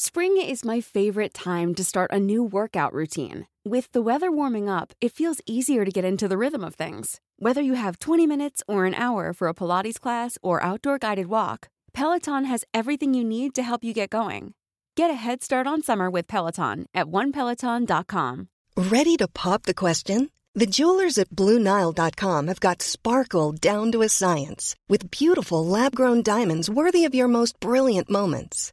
Spring is my favorite time to start a new workout routine. With the weather warming up, it feels easier to get into the rhythm of things. Whether you have 20 minutes or an hour for a Pilates class or outdoor guided walk, Peloton has everything you need to help you get going. Get a head start on summer with Peloton at onepeloton.com. Ready to pop the question? The jewelers at BlueNile.com have got sparkle down to a science with beautiful lab grown diamonds worthy of your most brilliant moments.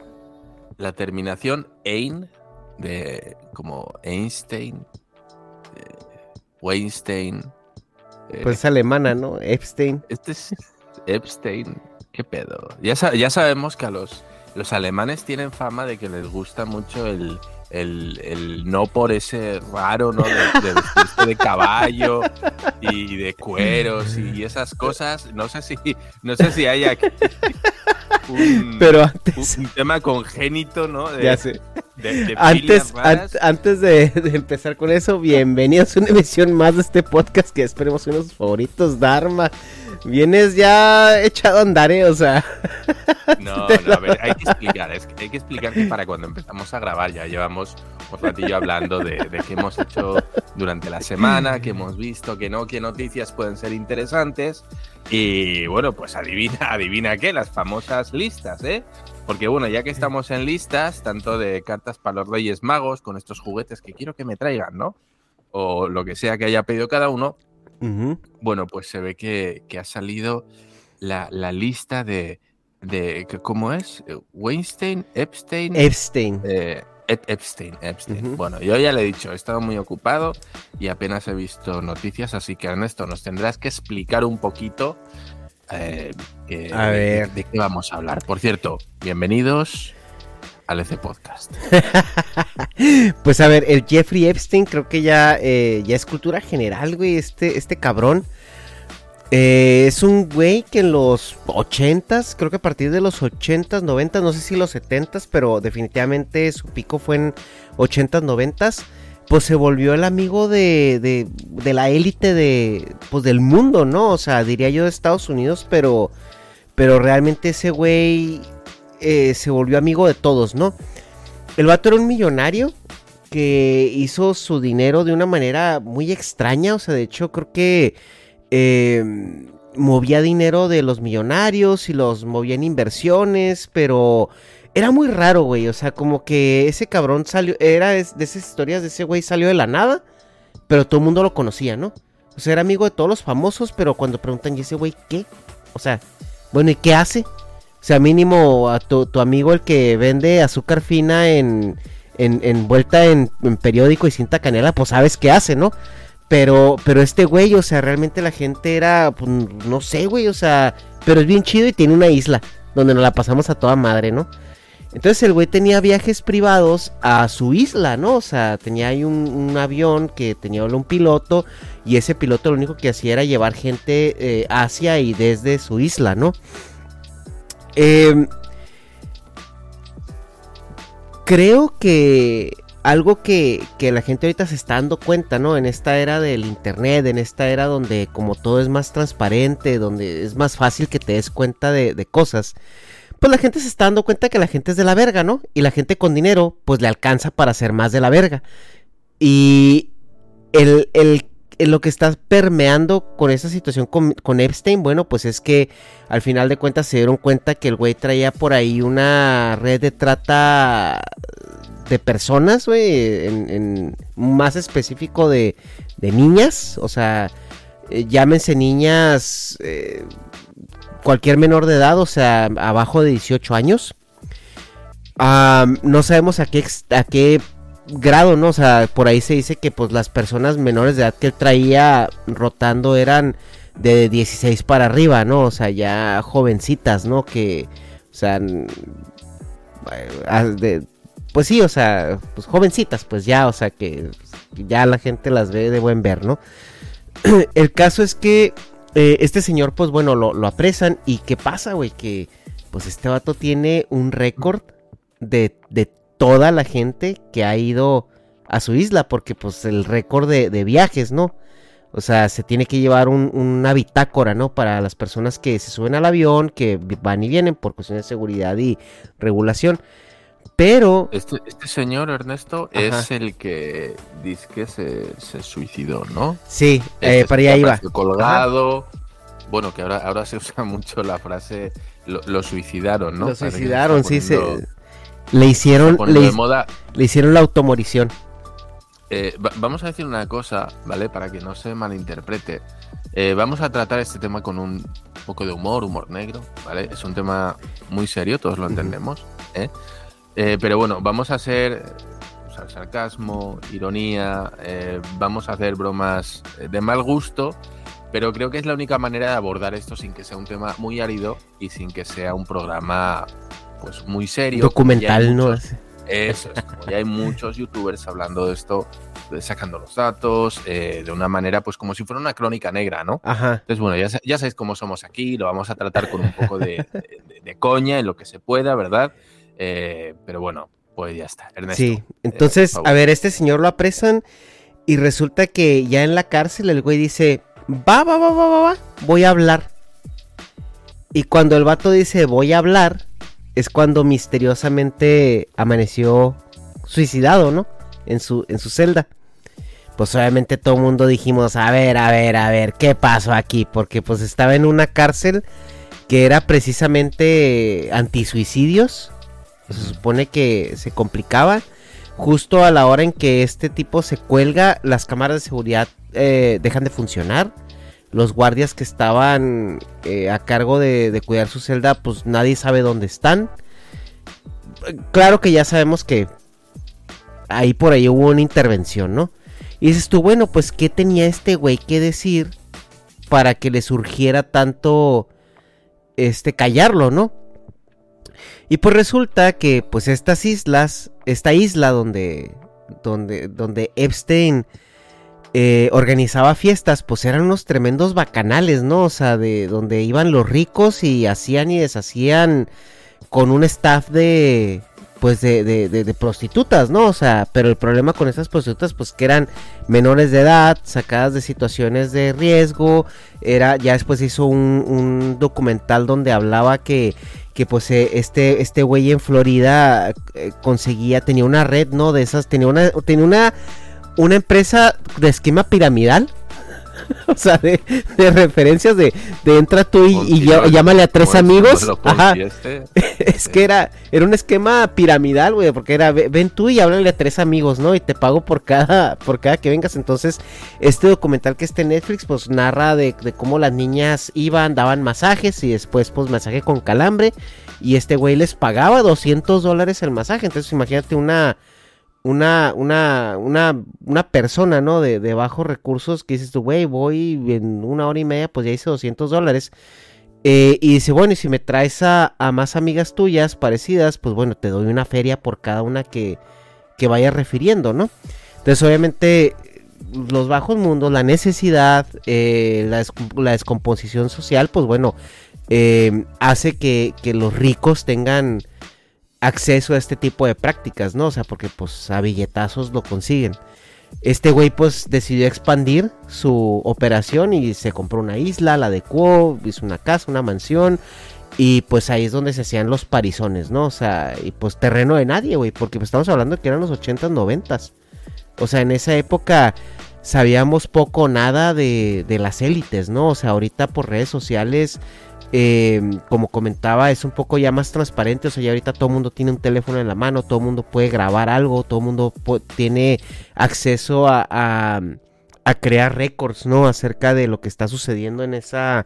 La terminación Ein, de como Einstein, eh, Weinstein. eh, Pues es alemana, ¿no? Epstein. Este es Epstein. ¿Qué pedo? Ya, ya sabemos que a los, los alemanes tienen fama de que les gusta mucho el, el, el no por ese raro, ¿no? De, de de caballo y de cueros y esas cosas. No sé si, no sé si hay aquí un, Pero antes, un tema congénito, ¿no? De, ya sé. de- de Antes, an- antes de, de empezar con eso, bienvenidos a una emisión más de este podcast que esperemos uno de sus favoritos, Dharma. Vienes ya echado a andar, ¿eh? O sea, No, no, a ver, hay que explicar, es que hay que explicar que para cuando empezamos a grabar ya llevamos un ratillo hablando de, de qué hemos hecho durante la semana, qué hemos visto, qué no, qué noticias pueden ser interesantes. Y bueno, pues adivina, adivina qué, las famosas listas, ¿eh? Porque bueno, ya que estamos en listas, tanto de cartas para los Reyes Magos, con estos juguetes que quiero que me traigan, ¿no? O lo que sea que haya pedido cada uno, bueno, pues se ve que, que ha salido la, la lista de, de ¿cómo es? Weinstein, Epstein, Epstein. eh, Ep- Epstein, Epstein. Bueno, yo ya le he dicho, he estado muy ocupado y apenas he visto noticias, así que Ernesto, nos tendrás que explicar un poquito eh, que- A de- ver. de qué vamos a hablar. Por cierto, bienvenidos al EC Podcast. Pues a ver, el Jeffrey Epstein creo que ya, eh, ya es cultura general, güey, este, este cabrón. Eh, es un güey que en los 80s, creo que a partir de los 80s, 90s, no sé si los 70s, pero definitivamente su pico fue en 80s, 90s, pues se volvió el amigo de, de, de la élite de, pues del mundo, ¿no? O sea, diría yo de Estados Unidos, pero, pero realmente ese güey eh, se volvió amigo de todos, ¿no? El vato era un millonario que hizo su dinero de una manera muy extraña. O sea, de hecho, creo que eh, movía dinero de los millonarios y los movía en inversiones, pero era muy raro, güey. O sea, como que ese cabrón salió, era de esas historias de ese güey salió de la nada, pero todo el mundo lo conocía, ¿no? O sea, era amigo de todos los famosos, pero cuando preguntan, ¿y ese güey qué? O sea, bueno, ¿y qué hace? O sea, mínimo a tu, tu amigo el que vende azúcar fina en, en, envuelta en, en periódico y cinta canela, pues sabes qué hace, ¿no? Pero, pero este güey, o sea, realmente la gente era, pues, no sé, güey, o sea, pero es bien chido y tiene una isla donde nos la pasamos a toda madre, ¿no? Entonces el güey tenía viajes privados a su isla, ¿no? O sea, tenía ahí un, avión que tenía un piloto y ese piloto lo único que hacía era llevar gente eh, hacia y desde su isla, ¿no? Eh, creo que algo que, que la gente ahorita se está dando cuenta, ¿no? En esta era del internet, en esta era donde como todo es más transparente, donde es más fácil que te des cuenta de, de cosas, pues la gente se está dando cuenta que la gente es de la verga, ¿no? Y la gente con dinero, pues le alcanza para ser más de la verga. Y el, el, lo que está permeando con esa situación con, con Epstein, bueno, pues es que al final de cuentas se dieron cuenta que el güey traía por ahí una red de trata de personas, güey, en, más específico de, niñas, o sea, eh, llámense niñas, eh, cualquier menor de edad, o sea, abajo de 18 años. No sabemos a qué, a qué grado, ¿no? O sea, por ahí se dice que pues las personas menores de edad que él traía rotando eran de 16 para arriba, ¿no? O sea, ya jovencitas, ¿no? Que, o sea, de- pues sí, o sea, pues jovencitas, pues ya, o sea, que ya la gente las ve de buen ver, ¿no? El caso es que eh, este señor, pues bueno, lo, lo apresan y ¿qué pasa, güey? Que pues este vato tiene un récord de, de toda la gente que ha ido a su isla, porque pues el récord de, viajes, ¿no? O sea, se tiene que llevar un- una bitácora, ¿no? Para las personas que se suben al avión, que van y vienen por cuestiones de seguridad y regulación. Pero, Este, este señor, Ernesto, Ajá. es el que dice que se, se suicidó, ¿no? sí, Este eh, para que allá iba. colgado. Bueno, que ahora, ahora se usa mucho la frase lo, lo suicidaron, ¿no? Lo suicidaron, sí, se, le hicieron, le, de moda. le hicieron la automorición. Eh, va- vamos a decir una cosa, ¿vale? Para que no se malinterprete. Eh, vamos a tratar este tema con un poco de humor, humor negro, ¿vale? Es un tema muy serio, todos lo entendemos, ¿eh? Eh, pero bueno, vamos a hacer sarcasmo, ironía, eh, vamos a hacer bromas eh, de mal gusto, pero creo que es la única manera de abordar esto sin que sea un tema muy árido y sin que sea un programa pues muy serio. Documental, ¿no? eso es, como ya hay muchos youtubers hablando de esto, sacando los datos, eh, de una manera, pues como si fuera una crónica negra, ¿no? Ajá. Entonces, bueno, ya, ya sabéis cómo somos aquí, lo vamos a tratar con un poco de, de- de coña en lo que se pueda, ¿verdad? Eh, pero bueno, pues ya está. Ernesto, Sí, eh, entonces, a ver, este señor lo apresan y resulta que ya en la cárcel el güey dice, va, va, va, va, va, va, voy a hablar. Y cuando el vato dice, voy a hablar, es cuando misteriosamente amaneció suicidado, ¿no? En su, en su celda. Pues obviamente todo el mundo dijimos, a ver, a ver, a ver, ¿qué pasó aquí? Porque pues estaba en una cárcel que era precisamente antisuicidios. Se supone que se complicaba. Justo a la hora en que este tipo se cuelga, las cámaras de seguridad eh, dejan de funcionar. Los guardias que estaban eh, a cargo de, de cuidar su celda, pues nadie sabe dónde están. Claro que ya sabemos que ahí por ahí hubo una intervención, ¿no? Y dices tú, bueno, pues ¿qué tenía este güey que decir para que le surgiera tanto este callarlo, ¿no? Y pues resulta que pues estas islas, esta isla donde donde donde Epstein eh, organizaba fiestas, pues eran unos tremendos bacanales, ¿no? O sea, de donde iban los ricos y hacían y deshacían con un staff de pues de, de, de- de prostitutas, ¿no? O sea, pero el problema con estas prostitutas, pues que eran menores de edad, sacadas de situaciones de riesgo, era, ya después hizo un, un documental donde hablaba que, que pues eh, este, este güey en Florida eh, conseguía, tenía una red, ¿no? De esas, tenía una, tenía una, una empresa de esquema piramidal. O sea, de, de referencias de, de entra tú y, y llámale a tres amigos. Ajá. Es que era, era un esquema piramidal, güey, porque era, ve- ven tú y háblale a tres amigos, ¿no? Y te pago por cada, por cada que vengas. Entonces, este documental que está en Netflix, pues narra de, de cómo las niñas iban, daban masajes y después, pues, masaje con calambre. Y este güey les pagaba 200 dólares el masaje. Entonces, imagínate una, una, una, una, una persona, ¿no? De, de bajos recursos que dices tú, güey, voy en una hora y media, pues ya hice 200 dólares. Eh, y dice, bueno, y si me traes a, más amigas tuyas parecidas, pues bueno, te doy una feria por cada una que, que vayas refiriendo, ¿no? Entonces, obviamente, los bajos mundos, la necesidad, eh, la, la descomposición social, pues bueno, eh, hace que, que los ricos tengan acceso a este tipo de prácticas, ¿no? O sea, porque pues a billetazos lo consiguen. Este güey pues decidió expandir su operación y se compró una isla, la adecuó, hizo una casa, una mansión y pues ahí es donde se hacían los parizones, ¿no? O sea, y pues terreno de nadie, güey, porque pues estamos hablando que eran los 80s, 90s. O sea, en esa época sabíamos poco o nada de, de las élites, ¿no? O sea, ahorita por redes sociales eh, como comentaba, es un poco ya más transparente. O sea, ya ahorita todo el mundo tiene un teléfono en la mano, todo el mundo puede grabar algo, todo el mundo tiene acceso a, crear récords, ¿no? Acerca de lo que está sucediendo en esa.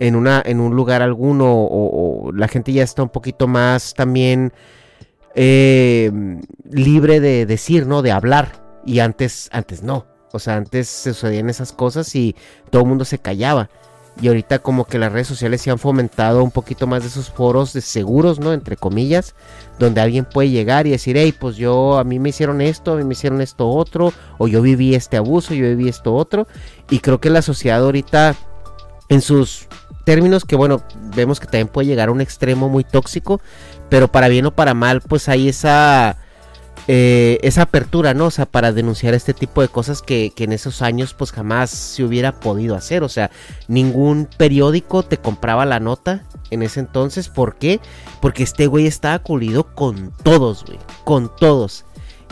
En, una, en un lugar alguno, o, la gente ya está un poquito más también eh, libre de decir, ¿no? De hablar. Y antes, antes no. O sea, antes se sucedían esas cosas y todo el mundo se callaba. Y ahorita como que las redes sociales se han fomentado un poquito más de esos foros de seguros, ¿no? Entre comillas, donde alguien puede llegar y decir, hey, pues yo, a mí me hicieron esto, a mí me hicieron esto otro, o yo viví este abuso, yo viví esto otro. Y creo que la sociedad ahorita, en sus términos que, bueno, vemos que también puede llegar a un extremo muy tóxico, pero para bien o para mal, pues hay esa eh, esa apertura, ¿no? O sea, para denunciar este tipo de cosas que, en esos años pues jamás se hubiera podido hacer. O sea, ningún periódico te compraba la nota en ese entonces. ¿Por qué? Porque este güey estaba culido con todos, güey. Con todos.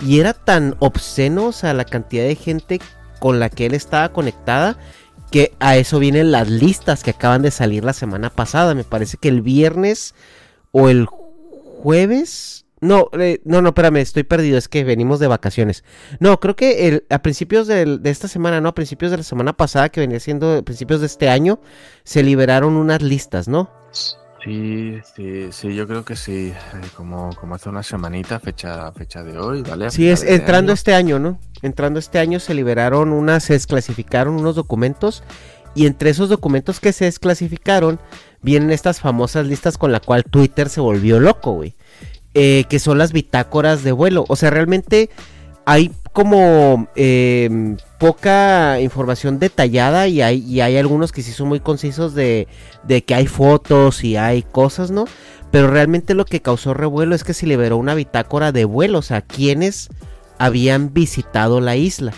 Y era tan obsceno, o sea, la cantidad de gente con la que él estaba conectada. Que a eso vienen las listas que acaban de salir la semana pasada. Me parece que el viernes o el jueves no, eh, no, no, espérame, estoy perdido, es que venimos de vacaciones. No, creo que el, a principios de, esta semana, no, a principios de la semana pasada, que venía siendo a principios de este año, se liberaron unas listas, ¿no? Sí, sí, sí, yo creo que sí, eh, como, como hace una semanita, fecha, fecha de hoy, ¿vale? Sí, es entrando este año, ¿no? Entrando este año se liberaron unas, se desclasificaron unos documentos y entre esos documentos que se desclasificaron vienen estas famosas listas con la cual Twitter se volvió loco, güey. Eh, que son las bitácoras de vuelo. O sea, realmente hay como em, poca información detallada y hay, y hay algunos que sí son muy concisos de, de que hay fotos y hay cosas, ¿no? Pero realmente lo que causó revuelo es que se liberó una bitácora de vuelo, o sea, quienes habían visitado la isla.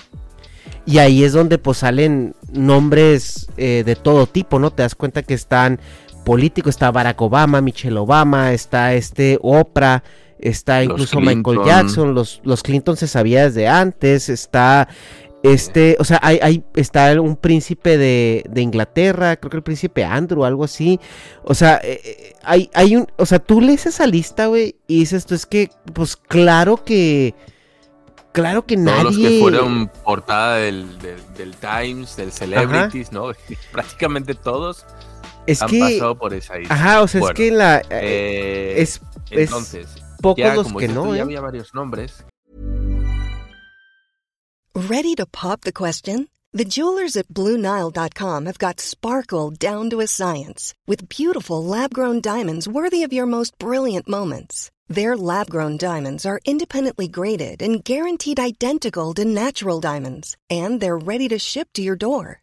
Y ahí es donde pues salen nombres eh, de todo tipo, ¿no? Te das cuenta que están político, está Barack Obama, Michelle Obama, está este Oprah, está incluso Michael Jackson, los, los Clinton se sabía desde antes, está este, o sea, hay, hay, está un príncipe de, de, Inglaterra, creo que el príncipe Andrew, algo así. O sea, eh, eh, hay, hay un, o sea, tú lees esa lista, güey, y dices, tú es que, pues claro que, claro que nadie... Todos los que fueron portada del, del, Times, del Celebrities, ¿no? Prácticamente todos es han que, pasado por esa isla. Ajá, o sea, es que la. Eh, eh, es, entonces, pocos ya, los que no. Ya ¿eh? había varios nombres. ¿Ready to pop the question? The jewelers at Bluenile.com have got sparkle down to a science with beautiful lab grown diamonds worthy of your most brilliant moments. Their lab grown diamonds are independently graded and guaranteed identical to natural diamonds, and they're ready to ship to your door.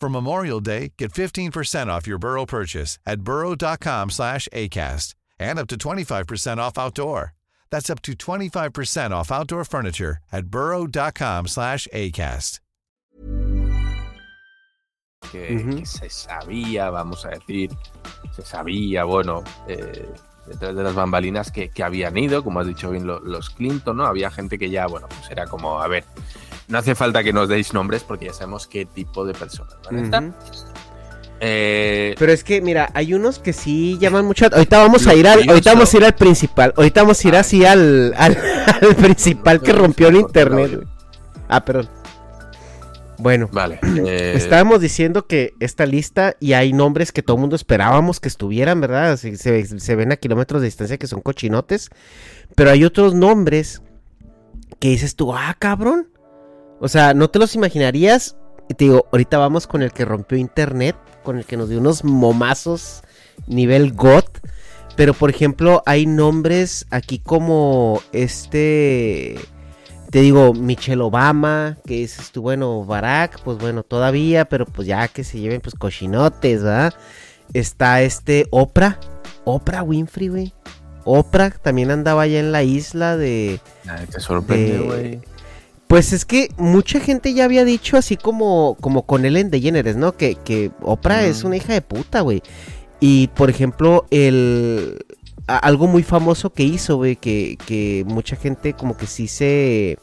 For Memorial Day, get 15% off your Burrow purchase at burrow.com slash ACAST and up to 25% off outdoor. That's up to 25% off outdoor furniture at burrow.com slash ACAST. Que, uh -huh. que, se sabía, vamos a decir, se sabía, bueno, eh, detrás de las bambalinas que, que, habían ido, como has dicho bien, lo, los Clinton, ¿no? Había gente que ya, bueno, pues era como, a ver, no hace falta que nos deis nombres porque ya sabemos qué tipo de personas van a eh... Pero es que, mira, hay unos que sí llaman mucho. Ahorita vamos a ir al, ahorita vamos a ir al principal. Ahorita vamos a ir así al, al, al principal que rompió el internet. Ah, perdón. Bueno, vale. Eh... Estábamos diciendo que esta lista y hay nombres que todo el mundo esperábamos que estuvieran, ¿verdad? Se, se, se, ven a kilómetros de distancia que son cochinotes. Pero hay otros nombres que dices tú, ah, cabrón. O sea, no te los imaginarías. Te digo, ahorita vamos con el que rompió internet, con el que nos dio unos momazos nivel GOT. Pero por ejemplo, hay nombres aquí como este. Te digo, Michelle Obama, que dices tú, bueno, Barack, pues bueno, todavía, pero pues ya que se lleven pues cochinotes, ¿verdad? Está este Oprah, Oprah Winfrey, güey. Oprah también andaba allá en la isla de... Nadie te sorprende, güey. Pues es que mucha gente ya había dicho así como, como con Ellen DeGeneres, ¿no? Que, que Oprah es una hija de puta, güey. Y por ejemplo, el a- algo muy famoso que hizo, güey, que, que mucha gente como que sí se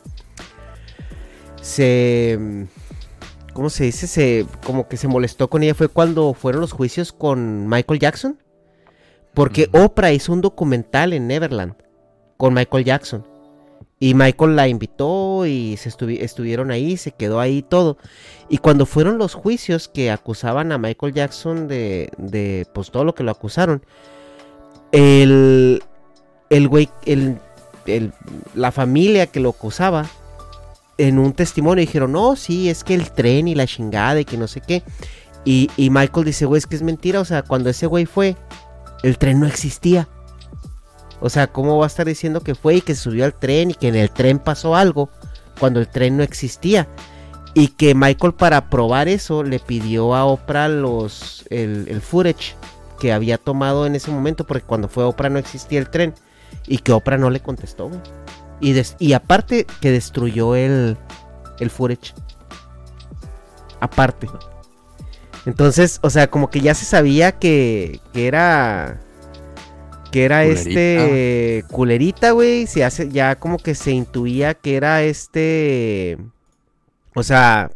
se ¿cómo se dice? Se como que se molestó con ella fue cuando fueron los juicios con Michael Jackson. Porque. Oprah hizo un documental en Neverland con Michael Jackson. Y Michael la invitó y se estuvi- estuvieron ahí, se quedó ahí todo. Y cuando fueron los juicios que acusaban a Michael Jackson de, de pues todo lo que lo acusaron, el, el güey, el, el- la familia que lo acusaba, en un testimonio dijeron, no, sí, es que el tren y la chingada y que no sé qué. Y, y Michael dice, güey, es que es mentira, o sea, cuando ese güey fue, el tren no existía. O sea, ¿cómo va a estar diciendo que fue y que subió al tren y que en el tren pasó algo cuando el tren no existía? Y que Michael para probar eso le pidió a Oprah los, el, el que había tomado en ese momento porque cuando fue Oprah no existía el tren y que Oprah no le contestó. Y, des- y aparte que destruyó el, el footage. Aparte. Entonces, o sea, como que ya se sabía que, que era que era Culerita. este culerita, güey, se hace ya como que se intuía que era este o sea,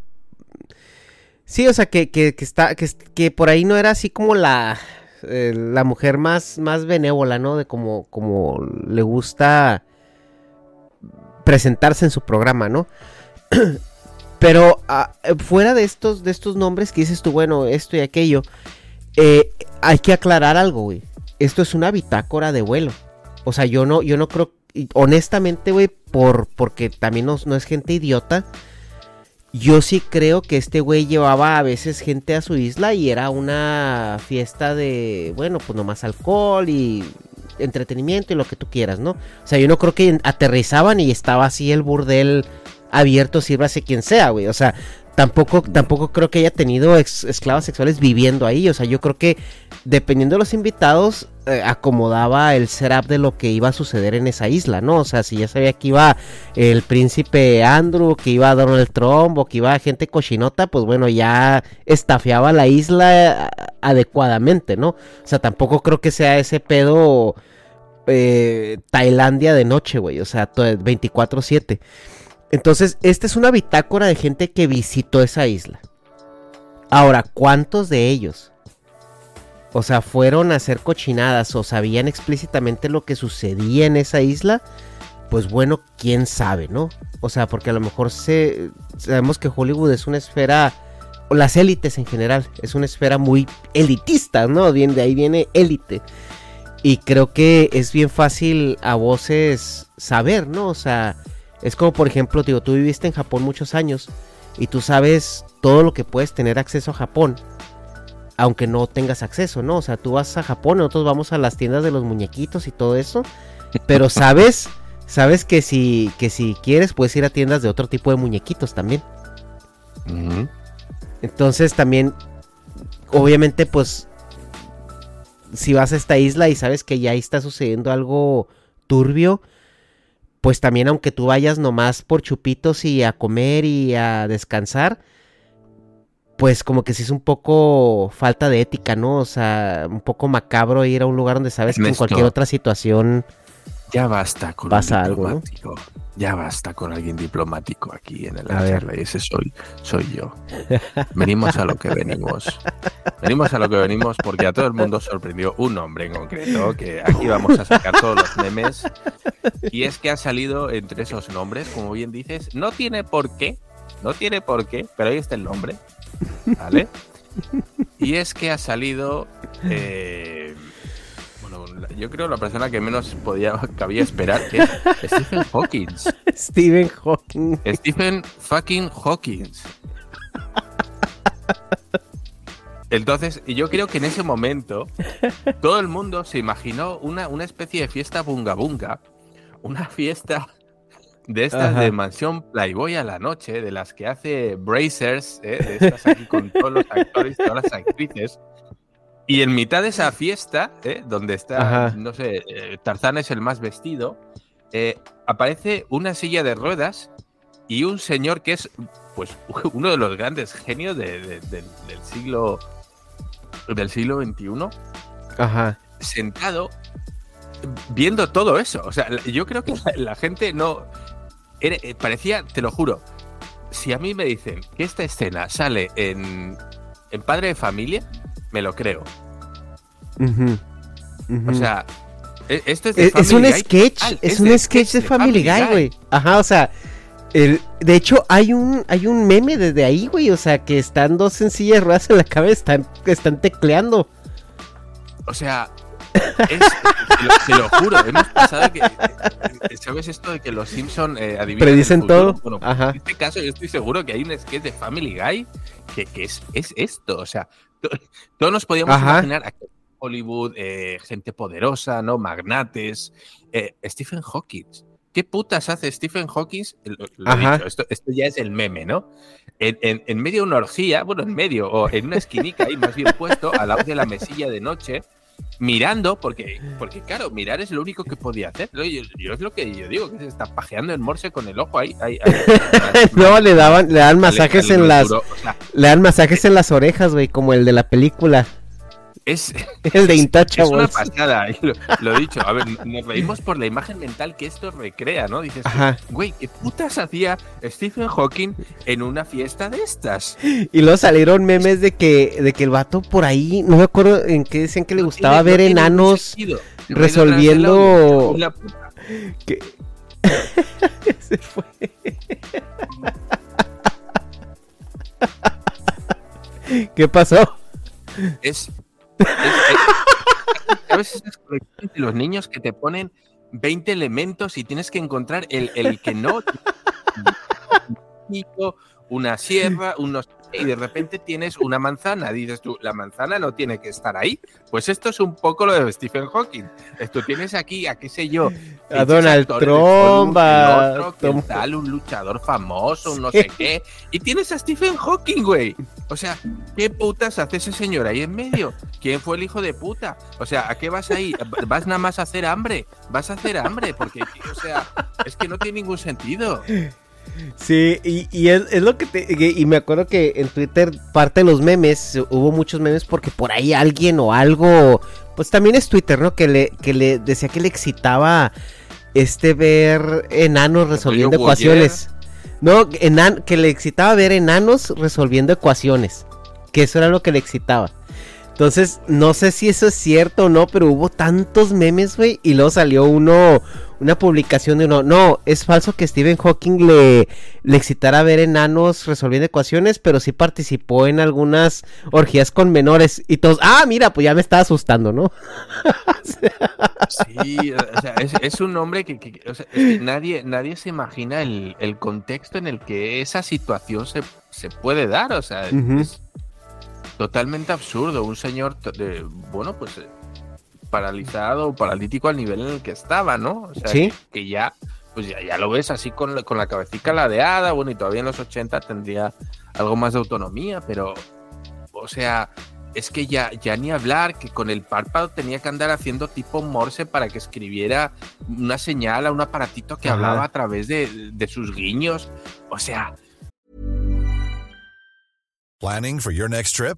sí, o sea que, que, que está que, que por ahí no era así como la eh, la mujer más más benévola, ¿no? De como como le gusta presentarse en su programa, ¿no? Pero ah, eh, fuera de estos, de estos nombres que dices tú, bueno, esto y aquello, eh, hay que aclarar algo, güey. Esto es una bitácora de vuelo. O sea, yo no, yo no creo, honestamente, güey, por, porque también no, no es gente idiota. Yo sí creo que este güey llevaba a veces gente a su isla y era una fiesta de, bueno, pues nomás alcohol y entretenimiento y lo que tú quieras, ¿no? O sea, yo no creo que aterrizaban y estaba así el burdel abierto, sírvase quien sea, güey. O sea, tampoco, tampoco creo que haya tenido ex- esclavas sexuales viviendo ahí. O sea, yo creo que dependiendo de los invitados, eh, acomodaba el setup de lo que iba a suceder en esa isla, ¿no? O sea, si ya sabía que iba el príncipe Andrew, que iba Donald Trump o que iba gente cochinota, pues bueno, ya estafeaba la isla eh, adecuadamente, ¿no? O sea, tampoco creo que sea ese pedo eh, Tailandia de noche, güey. O sea, to- 24-7. Entonces, esta es una bitácora de gente que visitó esa isla. Ahora, ¿cuántos de ellos? O sea, fueron a hacer cochinadas o sabían explícitamente lo que sucedía en esa isla. Pues bueno, quién sabe, ¿no? O sea, porque a lo mejor se, sabemos que Hollywood es una esfera, o las élites en general, es una esfera muy elitista, ¿no? Bien, de ahí viene élite. Y creo que es bien fácil a voces saber, ¿no? O sea, es como por ejemplo, digo, tú viviste en Japón muchos años y tú sabes todo lo que puedes tener acceso a Japón, aunque no tengas acceso, ¿no? O sea, tú vas a Japón, nosotros vamos a las tiendas de los muñequitos y todo eso, pero sabes, sabes que si, que si quieres puedes ir a tiendas de otro tipo de muñequitos también. Entonces también, obviamente, pues, si vas a esta isla y sabes que ya ahí está sucediendo algo turbio, pues también aunque tú vayas nomás por chupitos y a comer y a descansar, pues como que sí es un poco falta de ética, ¿no? O sea, un poco macabro ir a un lugar donde sabes que en cualquier otra situación... Ya basta con Pasa algo, ¿no? diplomático. Ya basta con alguien diplomático aquí en el A ver. charla y ese soy, soy yo. Venimos a lo que venimos. Venimos a lo que venimos porque a todo el mundo sorprendió un nombre en concreto, que aquí vamos a sacar todos los memes. Y es que ha salido entre esos nombres, como bien dices, no tiene por qué, no tiene por qué, pero ahí está el nombre, ¿vale? Y es que ha salido, eh, yo creo la persona que menos podía, cabía esperar, que es Stephen Hawking. Stephen Hawking. Stephen fucking Hawking. Entonces, y yo creo que en ese momento todo el mundo se imaginó una, una especie de fiesta bunga bunga, una fiesta de estas Ajá. de mansión Playboy a la noche, de las que hace Brazers, ¿eh? de estas aquí con todos los actores y todas las actrices. Y en mitad de esa fiesta, ¿eh? donde está, Ajá. no sé, eh, Tarzán es el más vestido, eh, aparece una silla de ruedas y un señor que es, pues, uno de los grandes genios de- de- del- del siglo del siglo XXI, Ajá. sentado viendo todo eso. O sea, yo creo que la, la gente no. era- parecía, te lo juro, si a mí me dicen que esta escena sale en, en Padre de Familia, me lo creo. O sea, e- esto es de es, es un Guy sketch, total, es un sketch de Family Guy, güey. Ajá, o sea, el, de hecho hay un hay un meme desde ahí, güey, o sea, que están dos sencillas ruedas en la cabeza, están, están tecleando. O sea, es- te, lo, te lo juro, hemos pasado que. eh, ¿Sabes esto de que los Simpson eh, adivinan Predicen todo, Bueno, ajá. En este caso, yo estoy seguro que hay un sketch de Family Guy que, que es, es esto. O sea, to- todos nos podíamos Ajá. imaginar a Hollywood, eh, gente poderosa, ¿no? Magnates. eh, Stephen Hawking. ¿Qué putas hace Stephen Hawking? Lo, lo he dicho, esto, esto ya es el meme, ¿no? En, en- en medio de una orgía, bueno, en medio, o en una esquinica ahí más bien puesto, al lado de la mesilla de noche, mirando, porque, porque claro, mirar es lo único que podía hacer. Yo, yo es lo que yo digo, que se está pajeando en morse con el ojo ahí. ahí- ahí- no, le daban, le dan masajes en las, duro. O sea, le dan masajes en las orejas, güey, como el de la película, es, el de es una pasada, lo, lo dicho. A ver, nos reímos por la imagen mental que esto recrea, ¿no? Dices, Ajá. güey, ¿qué putas hacía Stephen Hawking en una fiesta de estas? Y luego salieron memes de que, de que el vato por ahí, no me acuerdo en qué decían que le No gustaba tiene- ver no enanos. resolviendo- La puta. que- Se fue. ¿Qué pasó? Es. Es- es- ¿Sabes esas colecciones de los niños que te ponen 20 elementos y tienes que encontrar el, el que no? Una sierra, unos. Y de repente tienes una manzana. Dices tú, la manzana no tiene que estar ahí. Pues esto es un poco lo de Stephen Hawking. Esto tienes aquí, a qué sé yo. A Donald Trump, a tal, un luchador famoso, un no sé qué. Y tienes a Stephen Hawking, güey. O sea, ¿qué putas hace ese señor ahí en medio? ¿Quién fue el hijo de puta? O sea, ¿a qué vas ahí? ¿Vas nada más a hacer hambre? ¿Vas a hacer hambre? Porque, o sea, es que no tiene ningún sentido. Sí, y, y es, es lo que te. Y me acuerdo que en Twitter, parte de los memes, hubo muchos memes porque por ahí alguien o algo. Pues también es Twitter, ¿no? Que le, que le decía que le excitaba este ver enanos resolviendo ecuaciones. No, enan- que le excitaba ver enanos resolviendo ecuaciones. Que eso era lo que le excitaba. Entonces, no sé si eso es cierto o no, pero hubo tantos memes, güey. Y luego salió uno, una publicación de uno. No, es falso que Stephen Hawking le, le excitara ver enanos resolviendo ecuaciones, pero sí participó en algunas orgías con menores. Y todos, ah, mira, pues ya me estaba asustando, ¿no? Sí, o sea, es, es un hombre que, que- o sea, es que nadie, nadie se imagina el, el contexto en el que esa situación se, se puede dar. O sea, es totalmente absurdo. Un señor, de, bueno, pues paralizado, paralítico al nivel en el que estaba, ¿no? O sea, Sí. que, que ya, pues ya, ya lo ves así con, la- con la cabecita ladeada, bueno, y todavía en los 80 tendría algo más de autonomía, pero, o sea, es que ya, ya ni hablar, que con el párpado tenía que andar haciendo tipo Morse para que escribiera una señal a un aparatito que Ajá. hablaba a través de, de sus guiños. O sea, Planning for your next trip?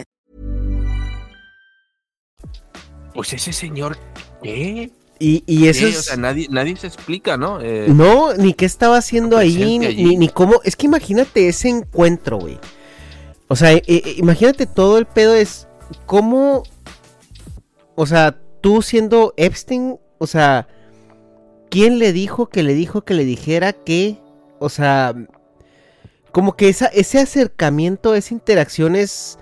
Pues ese señor, ¿qué? Y, y eso es... O sea, nadie, nadie se explica, ¿no? Eh, No, ni qué estaba haciendo ahí, allí. ni- ni cómo. Es que imagínate ese encuentro, güey. O sea, eh, eh, imagínate todo el pedo es. ¿Cómo. O sea, tú siendo Epstein, o sea. ¿Quién le dijo que le dijo que le dijera que. O sea. Como que esa, ese acercamiento, esa interacción es.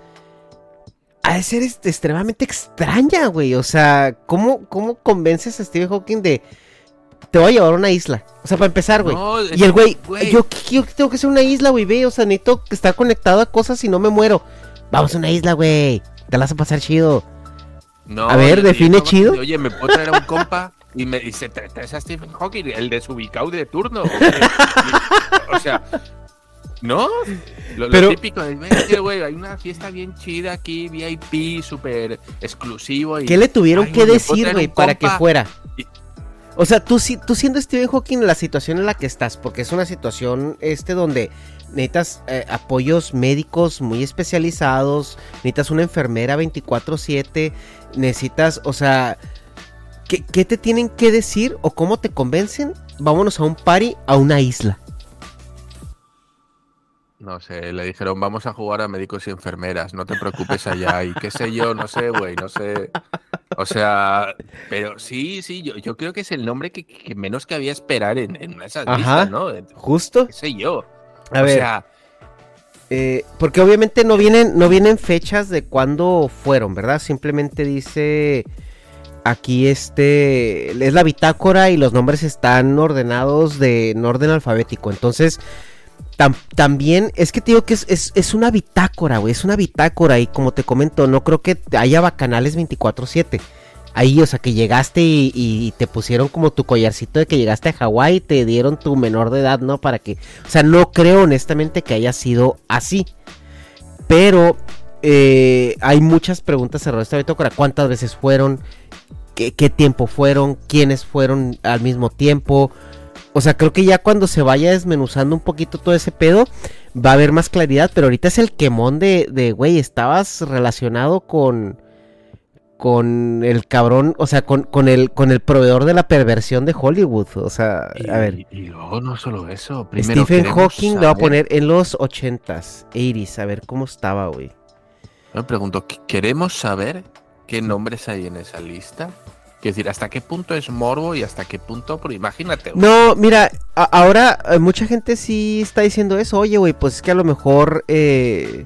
Ha de ser este, extremadamente extraña, güey. O sea, ¿cómo, ¿cómo convences a Stephen Hawking de te voy a llevar a una isla. O sea, para empezar, güey. No, y el güey, güey. yo, yo tengo que ser una isla, güey, ve. O sea, necesito estar conectado a cosas y no me muero. Vamos a una isla, güey. Te la vas a pasar chido. No, A ver, define chido. Oye, ¿me puedo traer a un compa? Y, me, tra- traes a Stephen Hawking, el desubicado de turno. o sea, ¿no? Lo, lo Pero- típico de, "Vente, güey, hay una fiesta bien chida aquí, VIP, súper exclusivo. Y, ¿Qué le tuvieron Ay, que ¿me puedo decir, güey, para que compa?" fuera? Y- O sea, tú, si- tú siendo Stephen Hawking la situación en la que estás, porque es una situación este donde necesitas eh, apoyos médicos muy especializados, necesitas una enfermera 24/7, necesitas, o sea, ¿qué, qué te tienen que decir o cómo te convencen? Vámonos a un party, a una isla. No sé, le dijeron, vamos a jugar a médicos y enfermeras, no te preocupes allá. Y qué sé yo, no sé, güey, no sé. O sea, pero sí, sí, yo, yo creo que es el nombre que, que menos que había esperar en, en esas Ajá. listas, ¿no? Justo. ¿Qué sé yo? A o ver, sea, eh, porque obviamente no vienen, no vienen fechas de cuándo fueron, ¿verdad? Simplemente dice aquí este es la bitácora y los nombres están ordenados de en orden alfabético. Entonces, tam- también es que te digo que es, es, es una bitácora, güey, es una bitácora y como te comento, no creo que haya bacanales 24/7. Ahí, o sea, que llegaste y, y te pusieron como tu collarcito de que llegaste a Hawái y te dieron tu menor de edad, ¿no? Para que, o sea, no creo honestamente que haya sido así. Pero eh, hay muchas preguntas alrededor de esta bitácora. ¿Cuántas veces fueron? ¿Qué, qué tiempo fueron? ¿Quiénes fueron al mismo tiempo? O sea, creo que ya cuando se vaya desmenuzando un poquito todo ese pedo, va a haber más claridad. Pero ahorita es el quemón de, de güey, estabas relacionado con con el cabrón, o sea, con, con el con el proveedor de la perversión de Hollywood, o sea, y, a ver, y luego no solo eso. Primero Stephen Hawking lo va a saber- poner en los 80s, 80s, a ver cómo estaba, güey. Me pregunto, ¿qu- ¿queremos saber qué nombres hay en esa lista? Es decir, ¿hasta qué punto es morbo y hasta qué punto? Pero imagínate, güey. No, mira, ahora eh, mucha gente sí está diciendo eso. Oye, güey, pues es que a lo mejor, eh,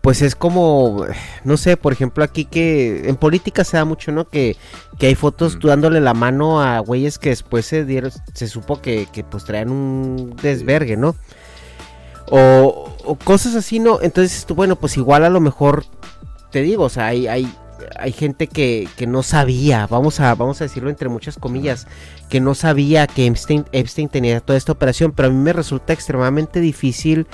pues es como, no sé, por ejemplo, aquí que en política se da mucho, ¿no? Que, que hay fotos Mm. tú dándole la mano a güeyes que después se dieron, se supo que, que pues traían un desvergue, ¿no? O, o cosas así, ¿no? Entonces, tú, bueno, pues igual a lo mejor, te digo, o sea, hay, hay, hay gente que, que no sabía, vamos a, vamos a decirlo entre muchas comillas, que no sabía que Epstein, Epstein tenía toda esta operación, pero a mí me resulta extremadamente difícil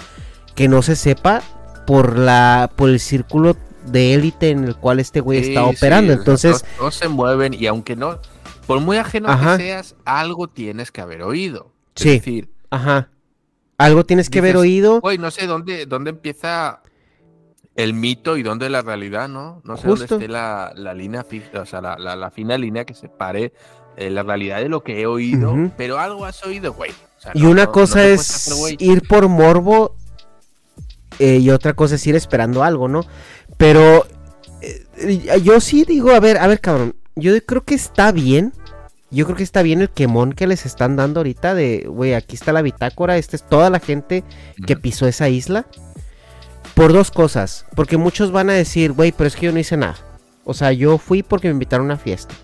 que no se sepa por la, por el círculo de élite en el cual este güey Sí, está operando. Entonces, todos se mueven y aunque no, por muy ajeno Ajá. que seas, algo tienes que haber oído. Es Sí. decir, ajá, algo tienes que haber oído. Güey, no sé dónde, dónde empieza el mito y dónde la realidad, ¿no? No sé Justo. dónde esté la, la línea fija, o sea, la, la- la fina línea que separe eh, la realidad de lo que he oído, pero algo has oído, güey. O sea, Y no- una no- cosa es hacer ir por morbo eh, y otra cosa es ir esperando algo, ¿no? Pero eh, yo sí digo, a ver, a ver, cabrón, yo creo que está bien. Yo creo que está bien el quemón que les están dando ahorita de, güey, aquí está la bitácora, esta es toda la gente que pisó esa isla. Por dos cosas, porque muchos van a decir, güey, pero es que yo no hice nada. O sea, yo fui porque me invitaron a una fiesta.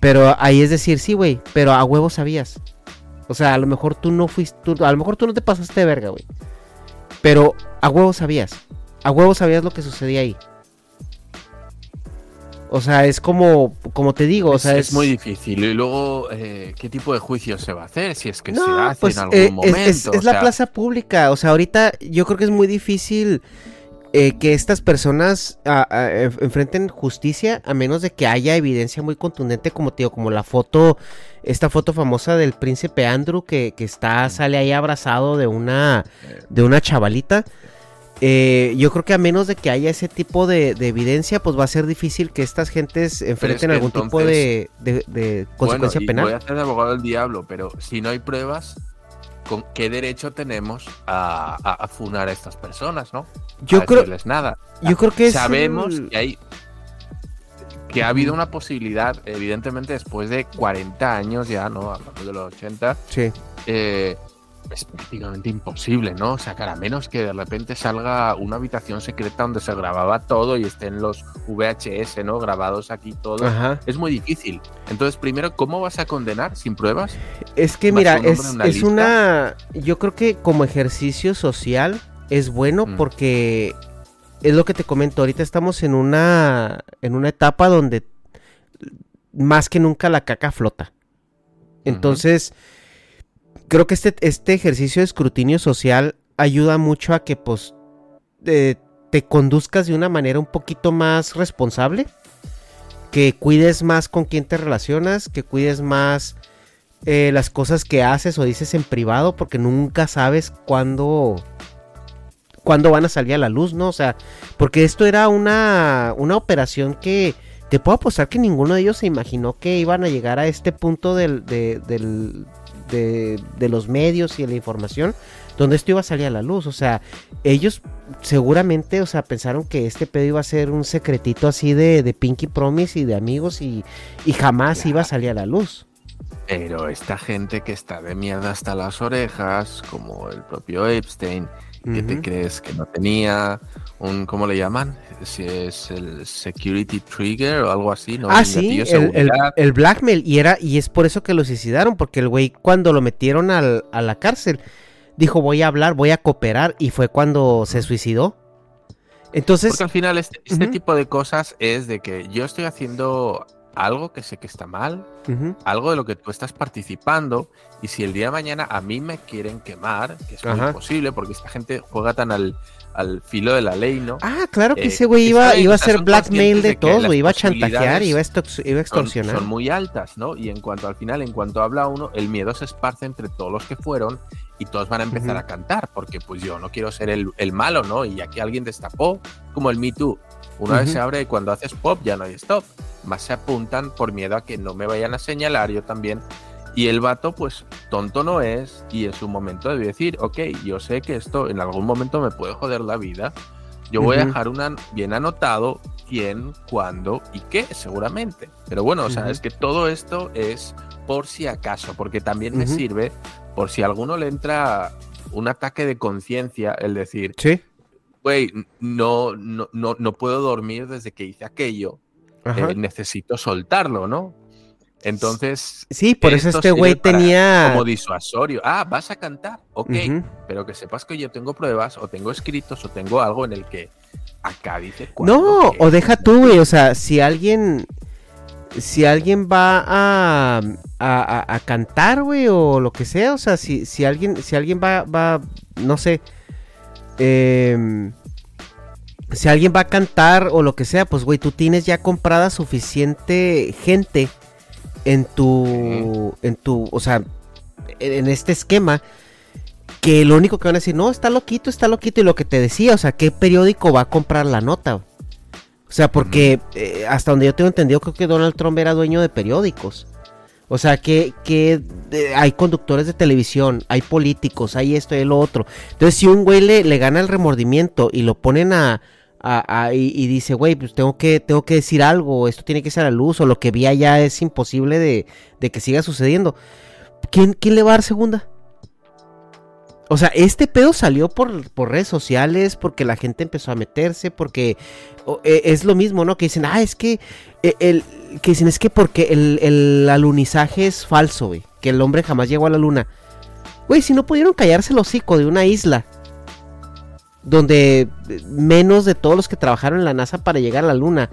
Pero ahí es decir, sí, güey, pero a huevo sabías. O sea, a lo mejor tú no fuiste, tú- a lo mejor tú no te pasaste de verga, güey. Pero a huevo sabías. A huevo sabías lo que sucedía ahí. O sea, es como, como te digo, o es, sea, es muy difícil. Y luego, eh, ¿qué tipo de juicio se va a hacer? Si es que se hace pues en algún eh, momento. es, la sea, plaza pública. O sea, ahorita yo creo que es muy difícil eh, que estas personas enf- enfrenten justicia a menos de que haya evidencia muy contundente, como te digo, como la foto, esta foto famosa del príncipe Andrew que, que está, sale ahí abrazado de una, de una chavalita. Eh, yo creo que a menos de que haya ese tipo de, de evidencia, pues va a ser difícil que estas gentes enfrenten que algún tipo de, de- de consecuencia bueno, penal. Voy a de abogado del diablo, pero si no hay pruebas, ¿con qué derecho tenemos a, a, a funar a estas personas, no? Yo a creo- nada. yo creo que es sabemos el- que hay que ha habido una posibilidad, evidentemente después de 40 años ya, ¿no? Hablando de los 80, Sí. eh, es prácticamente imposible, ¿no? Sacar a menos que de repente salga una habitación secreta donde se grababa todo y estén los VHS, ¿no? Grabados aquí todo. Ajá. Es muy difícil. Entonces, primero, ¿cómo vas a condenar sin pruebas? Es que ¿Vas mira, es, una es una... Yo creo que como ejercicio social es bueno Mm. porque es lo que te comento, ahorita estamos en una, en una etapa donde más que nunca la caca flota. Entonces, creo que este, este ejercicio de escrutinio social ayuda mucho a que pues te conduzcas de una manera un poquito más responsable, que cuides más con quién te relacionas, que cuides más eh, las cosas que haces o dices en privado, porque nunca sabes cuándo, cuándo van a salir a la luz, ¿no? O sea, porque esto era una, una operación que te puedo apostar que ninguno de ellos se imaginó que iban a llegar a este punto del, de, del- de- de los medios y de la información donde esto iba a salir a la luz. O sea, ellos seguramente, o sea, pensaron que este pedo iba a ser un secretito así de, de Pinky Promise y de amigos y, y jamás iba a salir a la luz. Pero esta gente que está de mierda hasta las orejas, como el propio Epstein, que te crees que no tenía un, ¿cómo le llaman? Si es el security trigger o algo así, ¿no? Ah, sí, el, el- blackmail. Y, era, y es por eso que lo suicidaron, porque el güey cuando lo metieron al- a la cárcel, dijo voy a hablar, voy a cooperar, y fue cuando se suicidó. Entonces, Porque al final este, este tipo de cosas es de que yo estoy haciendo algo que sé que está mal, algo de lo que tú estás participando, y si el día de mañana a mí me quieren quemar, que es muy Ajá. posible, porque esta gente juega tan al, al filo de la ley, ¿no? Ah, claro que Eh, ese güey iba, iba a hacer son blackmail de güey, iba a chantajear, iba a, iba a son, extorsionar. son muy altas, ¿no? Y en cuanto al final, en cuanto habla uno, el miedo se esparce entre todos los que fueron y todos van a empezar a cantar, porque pues yo no quiero ser el, el malo, ¿no? Y aquí alguien destapó, como el Me Too. Una vez se abre y cuando haces pop ya no hay stop. Más se apuntan por miedo a que no me vayan a señalar, yo también. Y el vato, pues tonto no es, y en su momento debe decir, ok, yo sé que esto en algún momento me puede joder la vida. Yo voy a dejar una, bien anotado quién, cuándo y qué, seguramente. Pero bueno, o sea, es que todo esto es por si acaso, porque también me sirve por si a alguno le entra un ataque de conciencia, el decir, Sí, güey, no, no, no, no puedo dormir desde que hice aquello, eh, necesito soltarlo, ¿no? Entonces, Sí, por eso este güey tenía... como disuasorio. Ah, vas a cantar, ok, pero que sepas que yo tengo pruebas o tengo escritos o tengo algo en el que acá dice No, o deja tú, güey, o sea, si alguien... Si alguien va a, a, a- a cantar, güey, o lo que sea, o sea, si, si alguien, si alguien va, va, no sé, em, si alguien va a cantar o lo que sea, pues, güey, tú tienes ya comprada suficiente gente en tu, en tu, o sea, en, este esquema, que lo único que van a decir, no, está loquito, está loquito, y lo que te decía, o sea, ¿qué periódico va a comprar la nota? O sea, porque eh, hasta donde yo tengo entendido, creo que Donald Trump era dueño de periódicos. O sea, que, que eh, hay conductores de televisión, hay políticos, hay esto y lo otro. Entonces, si un güey le, le gana el remordimiento y lo ponen a... a- a- y, y dice, güey, pues tengo que, tengo que decir algo, esto tiene que ser a luz, o lo que vi allá es imposible de, de que siga sucediendo. ¿Quién, ¿Quién le va a dar segunda? O sea, este pedo salió por, por redes sociales, porque la gente empezó a meterse, porque eh, es lo mismo, ¿no? Que dicen, ah, es que eh, el, que dicen, es que porque el, el alunizaje es falso, güey, que el hombre jamás llegó a la luna. Güey, si no pudieron callarse el hocico de una isla donde menos de todos los que trabajaron en la NASA para llegar a la Luna,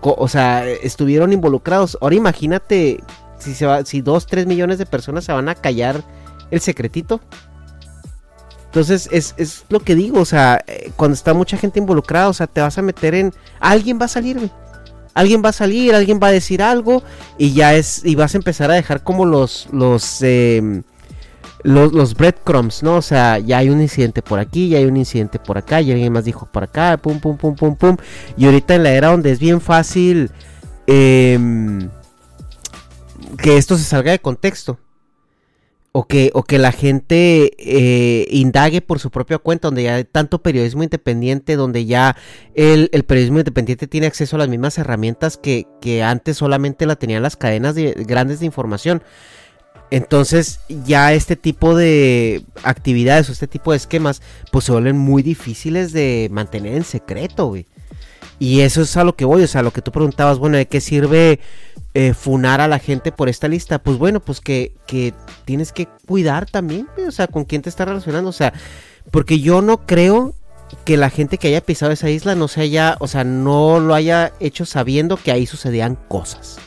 o sea, estuvieron involucrados. Ahora imagínate si se va, si dos, tres millones de personas se van a callar el secretito. Entonces, es, lo que digo, o sea, eh, cuando está mucha gente involucrada, o sea, te vas a meter en. Alguien va a salir, Alguien va a salir, alguien va a decir algo, y ya es. Y vas a empezar a dejar como los. los. Los, los breadcrumbs, ¿no? O sea, ya hay un incidente por aquí, ya hay un incidente por acá, y alguien más dijo por acá, pum, pum, pum, pum, pum. Y ahorita en la era donde es bien fácil em, que esto se salga de contexto. O que, o que la gente eh, indague por su propia cuenta, donde ya hay tanto periodismo independiente, donde ya el, periodismo independiente tiene acceso a las mismas herramientas que, que antes solamente la tenían las cadenas de, grandes de información. Entonces ya este tipo de actividades o este tipo de esquemas pues se vuelven muy difíciles de mantener en secreto, güey. Y eso es a lo que voy, o sea, lo que tú preguntabas, bueno, ¿de qué sirve eh, funar a la gente por esta lista? Pues bueno, pues que, que tienes que cuidar también, o sea, con quién te estás relacionando, o sea, porque yo no creo que la gente que haya pisado esa isla no se haya, o sea, no lo haya hecho sabiendo que ahí sucedían cosas.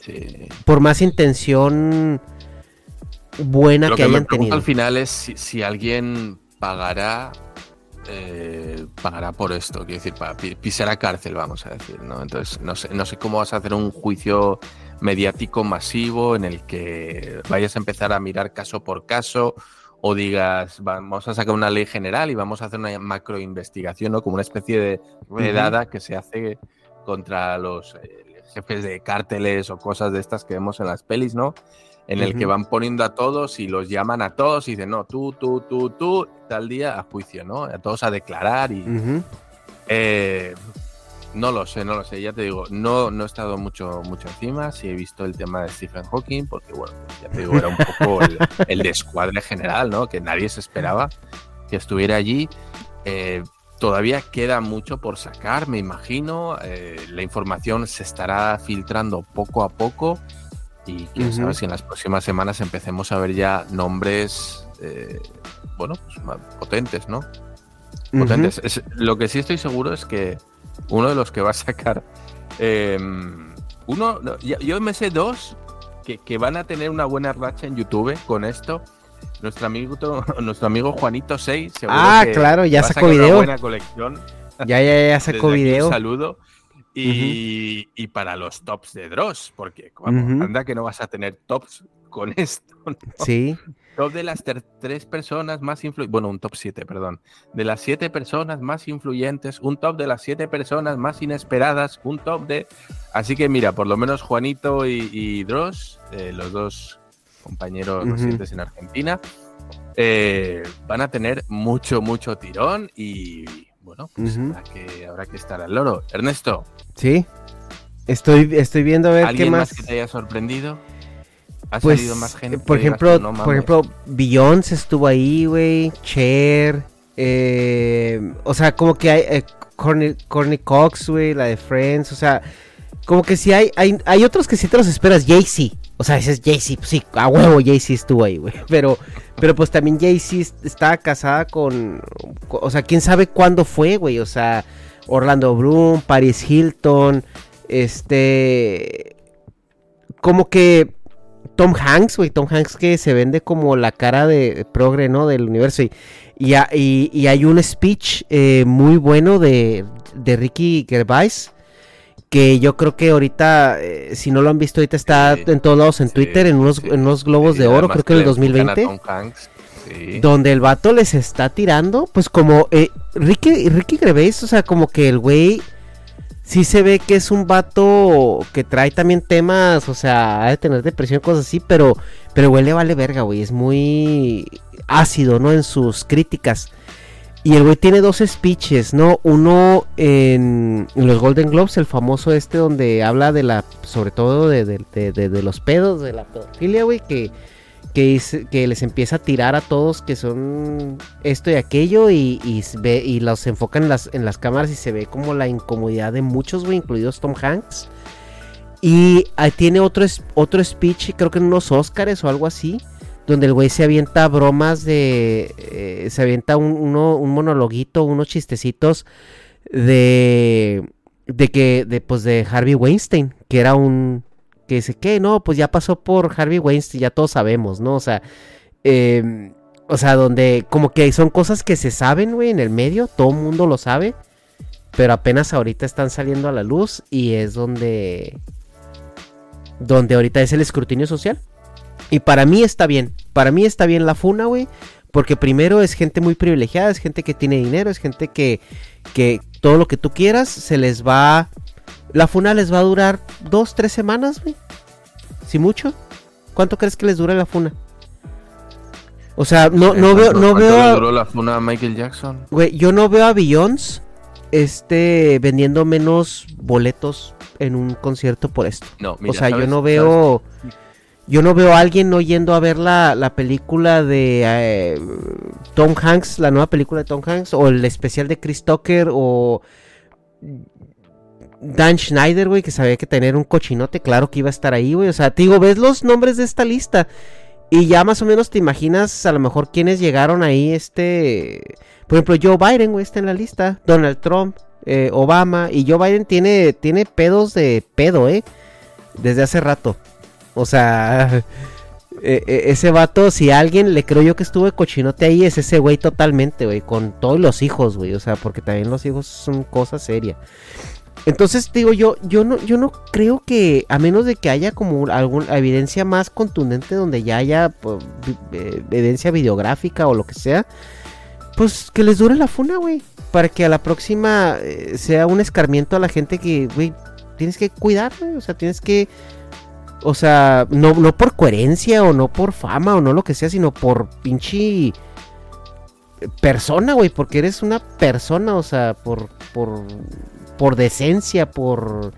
Sí. Por más intención buena que, hayan tenido. Al final es si, alguien pagará eh, pagará por esto, quiero decir, para pisar a cárcel, vamos a decir, ¿no? Entonces, no sé, no sé cómo vas a hacer un juicio mediático masivo en el que vayas a empezar a mirar caso por caso o digas, vamos a sacar una ley general y vamos a hacer una macro investigación, ¿no? Como una especie de redada que se hace contra los eh, jefes de cárteles o cosas de estas que vemos en las pelis, ¿no? En el que van poniendo a todos y los llaman a todos y dicen, no, tú, tú, tú, tú, tal día a juicio, ¿no? A todos a declarar y... Eh, no lo sé, no lo sé, ya te digo, no, no he estado mucho, mucho encima, sí he visto el tema de Stephen Hawking, porque bueno, ya te digo, era un poco el, descuadre general, ¿no? Que nadie se esperaba que estuviera allí. Eh, todavía queda mucho por sacar, me imagino. Eh, la información se estará filtrando poco a poco y quién sabe si en las próximas semanas empecemos a ver ya nombres, eh, bueno, pues, potentes, ¿no? Potentes. lo que sí estoy seguro es que uno de los que va a sacar. Em, uno, yo me sé dos que, van a tener una buena racha en YouTube con esto. Nuestro amigo, nuestro amigo Juanito 6. Ah, claro, ya sacó video. Una buena colección. Ya, ya, ya sacó video. Un saludo. Y, para los tops de Dross, porque anda que no vas a tener tops con esto. Sí. Top de las tres personas más influyentes, bueno, un top 7, perdón. De las siete personas más influyentes, un top de las siete personas más inesperadas, un top de... Así que mira, por lo menos Juanito y, Dross, eh, los dos compañeros residentes en Argentina, eh, van a tener mucho, mucho tirón y bueno, pues habrá, que, habrá que estar al loro. Ernesto, Sí. Estoy, estoy viendo a ver qué más... que te haya sorprendido? ¿Ha pues, salido más gente? Por ejemplo, por ejemplo, Beyoncé estuvo ahí, güey. Cher. Eh, o sea, como que hay eh, Corny, Cox, güey, la de Friends. O sea, como que sí hay, hay, hay otros que sí te los esperas. Jay-Z. O sea, ese es Jay-Z. Sí, a huevo Jay-Z estuvo ahí, güey. Pero, pero pues también Jay-Z estaba casada con. O sea, quién sabe cuándo fue, güey. O sea. Orlando Bloom, Paris Hilton, este... Como que Tom Hanks, güey, Tom Hanks que se vende como la cara de progre, ¿no? Del universo. Y, y, hay un speech eh, muy bueno de, de, Ricky Gervais. Que yo creo que ahorita, eh, si no lo han visto, ahorita está en todos lados en Twitter, en unos, en unos globos de oro, creo que en el 2020. Tom Hanks donde el vato les está tirando, pues como eh, Ricky, Ricky Gervais, o sea, como que el güey sí se ve que es un vato que trae también temas, o sea, ha de tener depresión, cosas así, pero, pero güey le vale verga, güey, es muy ácido, ¿no? En sus críticas. Y el güey tiene dos speeches, ¿no? Uno en, los Golden Globes, el famoso este donde habla de la, sobre todo de, de los pedos, de la pedofilia, güey, que que, que les empieza a tirar a todos que son esto y aquello y, y, ve, y los enfocan en las, en las cámaras y se ve como la incomodidad de muchos, güey, incluidos Tom Hanks. Y ahí tiene otro, otro speech, creo que en unos Oscars o algo así, donde el güey se avienta bromas de. eh, se avienta un, monologuito, unos chistecitos de. de que. de pues de Harvey Weinstein, que era un. que dice que no, pues ya pasó por Harvey Weinstein, ya todos sabemos, ¿no? O sea. eh, o sea, donde como que son cosas que se saben, güey, en el medio, todo el mundo lo sabe, pero apenas ahorita están saliendo a la luz y es donde donde ahorita es el escrutinio social. Y para mí está bien, para mí está bien la funa, güey, porque primero es gente muy privilegiada, es gente que tiene dinero, es gente que que todo lo que tú quieras se les va la funa les va a durar dos, tres semanas, güey. Si mucho. ¿Cuánto crees que les dura la funa? O sea, no, no veo, ¿Cuánto- no veo. a- duró la funa a Michael Jackson? Güey, yo no veo a Beyoncé este, vendiendo menos boletos en un concierto por esto. No, mira, o sea, yo ¿sabes- no veo. Yo no veo a alguien no yendo a ver la, la película de eh, Tom Hanks, la nueva película de Tom Hanks, o el especial de Chris Tucker, o Dan Schneider, güey, que sabía que tener un cochinote, claro que iba a estar ahí, güey. O sea, te digo, ves los nombres de esta lista y ya más o menos te imaginas a lo mejor quiénes llegaron ahí, este... Por ejemplo, Joe Biden, güey, está en la lista. Donald Trump, eh, Obama. Y Joe Biden tiene, tiene pedos de pedo, ¿eh? Desde hace rato. O sea, eh, eh, ese vato, si alguien le creo yo que estuvo de cochinote ahí, es ese güey totalmente, güey. Con todos los hijos, güey. O sea, porque también los hijos son cosa seria. Entonces, digo, yo, yo no, yo no creo que, a menos de que haya como alguna evidencia más contundente donde ya haya pues, eh, evidencia videográfica o lo que sea, pues que les dure la funa, güey. Para que a la próxima eh, sea un escarmiento a la gente que, güey, tienes que cuidar, güey. O sea, tienes que. O sea, no, no por coherencia o no por fama o no lo que sea, sino por pinche persona, güey. Porque eres una persona, o sea, por. por. por decencia, por.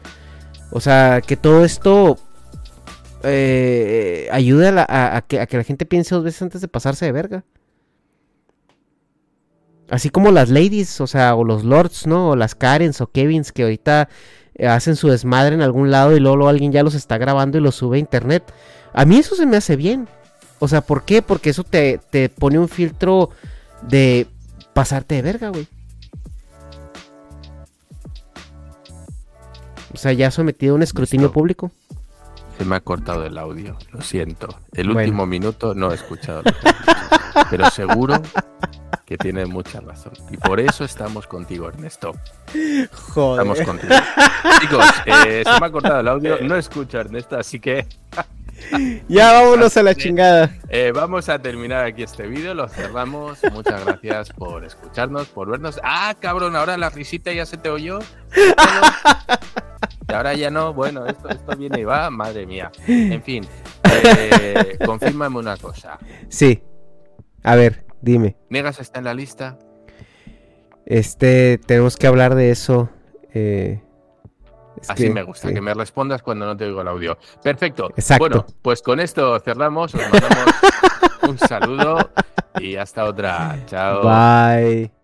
O sea, que todo esto. eh, ayude a, la- a- a que, a que la gente piense dos veces antes de pasarse de verga. Así como las ladies, o sea, o los lords, ¿no? O las Karens o Kevins que ahorita eh, hacen su desmadre en algún lado y luego, luego alguien ya los está grabando y los sube a internet. A mí eso se me hace bien. O sea, ¿por qué? Porque eso te, te pone un filtro de pasarte de verga, güey. O sea, ya sometido a un escrutinio Listo. público. Se me ha cortado el audio, lo siento. El Bueno. último minuto no he escuchado. lo que has dicho. Pero seguro que tienes mucha razón. Y por eso estamos contigo, Ernesto. Estamos contigo. Chicos, eh, se me ha cortado el audio. No escucho a Ernesto, así que Ya vámonos a la chingada. eh, vamos a terminar aquí este vídeo. Lo cerramos. Muchas gracias por escucharnos, por vernos. Ah, cabrón, ahora la risita ya se te oyó. Y ahora ya no. Bueno, esto, esto viene y va. Madre mía. En fin, eh, confírmame una cosa. Sí. A ver, dime. ¿Negas está en la lista? Este, tenemos que hablar de eso. eh, es Así que- me gusta, sí. que me respondas cuando no te oigo el audio. Perfecto. Exacto. Bueno, pues con esto cerramos. Os mandamos un saludo y hasta otra. Chao. Bye.